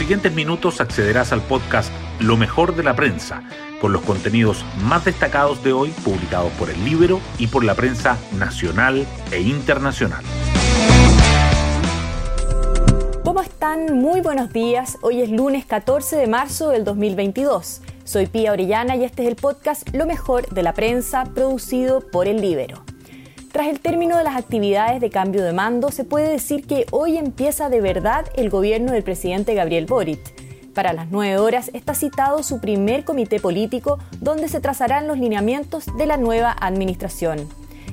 siguientes minutos accederás al podcast Lo mejor de la prensa, con los contenidos más destacados de hoy publicados por el libro y por la prensa nacional e internacional. ¿Cómo están? Muy buenos días. Hoy es lunes 14 de marzo del 2022. Soy Pía Orellana y este es el podcast Lo mejor de la prensa producido por el Libero. Tras el término de las actividades de cambio de mando, se puede decir que hoy empieza de verdad el gobierno del presidente Gabriel Boric. Para las 9 horas está citado su primer comité político donde se trazarán los lineamientos de la nueva administración.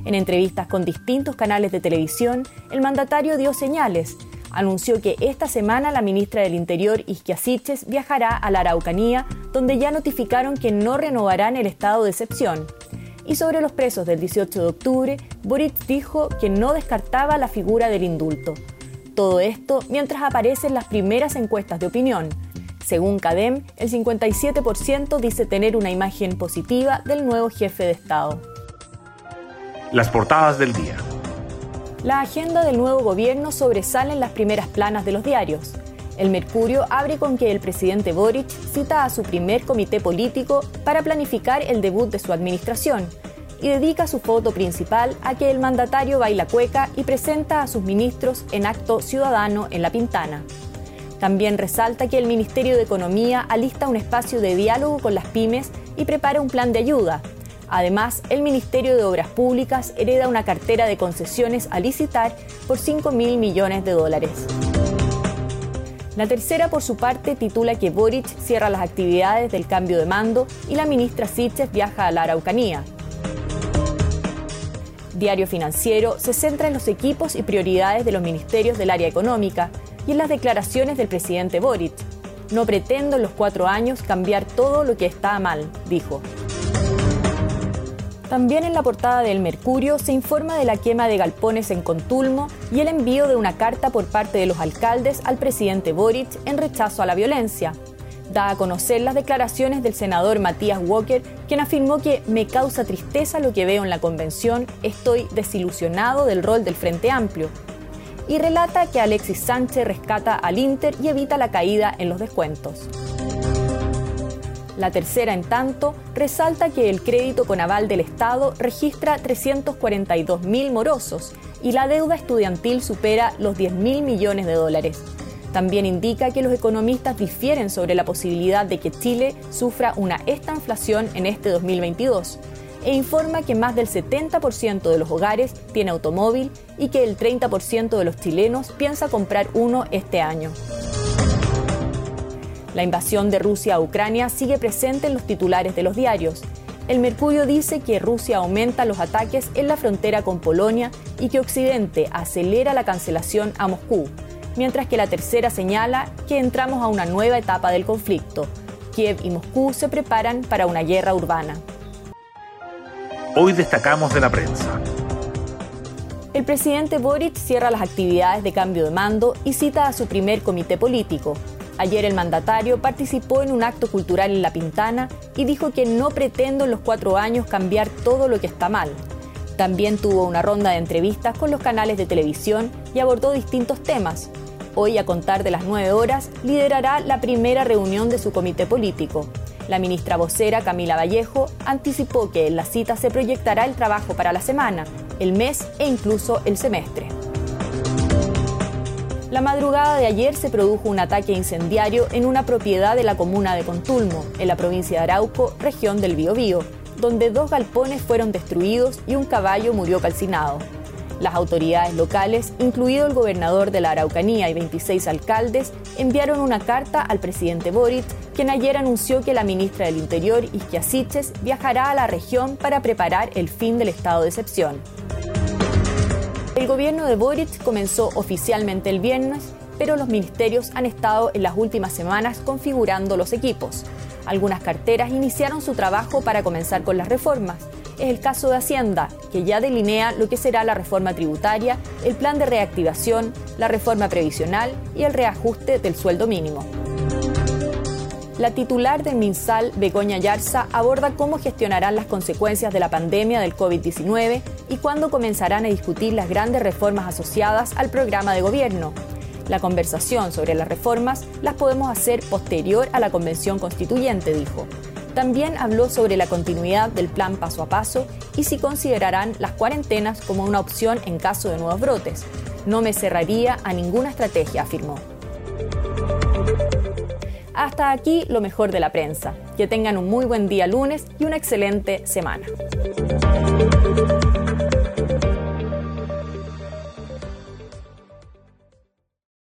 En entrevistas con distintos canales de televisión, el mandatario dio señales. Anunció que esta semana la ministra del Interior, Isquia viajará a la Araucanía, donde ya notificaron que no renovarán el estado de excepción. Y sobre los presos del 18 de octubre, Boric dijo que no descartaba la figura del indulto. Todo esto mientras aparecen las primeras encuestas de opinión. Según CADEM, el 57% dice tener una imagen positiva del nuevo jefe de Estado. Las portadas del día. La agenda del nuevo gobierno sobresale en las primeras planas de los diarios. El Mercurio abre con que el presidente Boric cita a su primer comité político para planificar el debut de su administración y dedica su foto principal a que el mandatario baila cueca y presenta a sus ministros en acto ciudadano en La Pintana. También resalta que el Ministerio de Economía alista un espacio de diálogo con las pymes y prepara un plan de ayuda. Además, el Ministerio de Obras Públicas hereda una cartera de concesiones a licitar por 5 mil millones de dólares. La tercera, por su parte, titula que Boric cierra las actividades del cambio de mando y la ministra Siches viaja a la Araucanía. Diario Financiero se centra en los equipos y prioridades de los ministerios del área económica y en las declaraciones del presidente Boric. No pretendo en los cuatro años cambiar todo lo que está mal, dijo. También en la portada del Mercurio se informa de la quema de galpones en Contulmo y el envío de una carta por parte de los alcaldes al presidente Boric en rechazo a la violencia. Da a conocer las declaraciones del senador Matías Walker, quien afirmó que me causa tristeza lo que veo en la convención, estoy desilusionado del rol del Frente Amplio. Y relata que Alexis Sánchez rescata al Inter y evita la caída en los descuentos. La tercera, en tanto, resalta que el crédito con aval del Estado registra 342 mil morosos y la deuda estudiantil supera los 10 mil millones de dólares. También indica que los economistas difieren sobre la posibilidad de que Chile sufra una estanflación en este 2022 e informa que más del 70% de los hogares tiene automóvil y que el 30% de los chilenos piensa comprar uno este año. La invasión de Rusia a Ucrania sigue presente en los titulares de los diarios. El Mercurio dice que Rusia aumenta los ataques en la frontera con Polonia y que Occidente acelera la cancelación a Moscú, mientras que la tercera señala que entramos a una nueva etapa del conflicto. Kiev y Moscú se preparan para una guerra urbana. Hoy destacamos de la prensa. El presidente Boric cierra las actividades de cambio de mando y cita a su primer comité político, Ayer el mandatario participó en un acto cultural en La Pintana y dijo que no pretendo en los cuatro años cambiar todo lo que está mal. También tuvo una ronda de entrevistas con los canales de televisión y abordó distintos temas. Hoy, a contar de las nueve horas, liderará la primera reunión de su comité político. La ministra vocera Camila Vallejo anticipó que en la cita se proyectará el trabajo para la semana, el mes e incluso el semestre. La madrugada de ayer se produjo un ataque incendiario en una propiedad de la comuna de Contulmo, en la provincia de Arauco, región del Biobío, donde dos galpones fueron destruidos y un caballo murió calcinado. Las autoridades locales, incluido el gobernador de la Araucanía y 26 alcaldes, enviaron una carta al presidente Boric, quien ayer anunció que la ministra del Interior, Isquia viajará a la región para preparar el fin del estado de excepción. El gobierno de Boric comenzó oficialmente el viernes, pero los ministerios han estado en las últimas semanas configurando los equipos. Algunas carteras iniciaron su trabajo para comenzar con las reformas. Es el caso de Hacienda, que ya delinea lo que será la reforma tributaria, el plan de reactivación, la reforma previsional y el reajuste del sueldo mínimo. La titular del MinSal, Begoña Yarza, aborda cómo gestionarán las consecuencias de la pandemia del COVID-19 y cuándo comenzarán a discutir las grandes reformas asociadas al programa de gobierno. La conversación sobre las reformas las podemos hacer posterior a la convención constituyente, dijo. También habló sobre la continuidad del plan paso a paso y si considerarán las cuarentenas como una opción en caso de nuevos brotes. No me cerraría a ninguna estrategia, afirmó. Hasta aquí lo mejor de la prensa. Que tengan un muy buen día lunes y una excelente semana.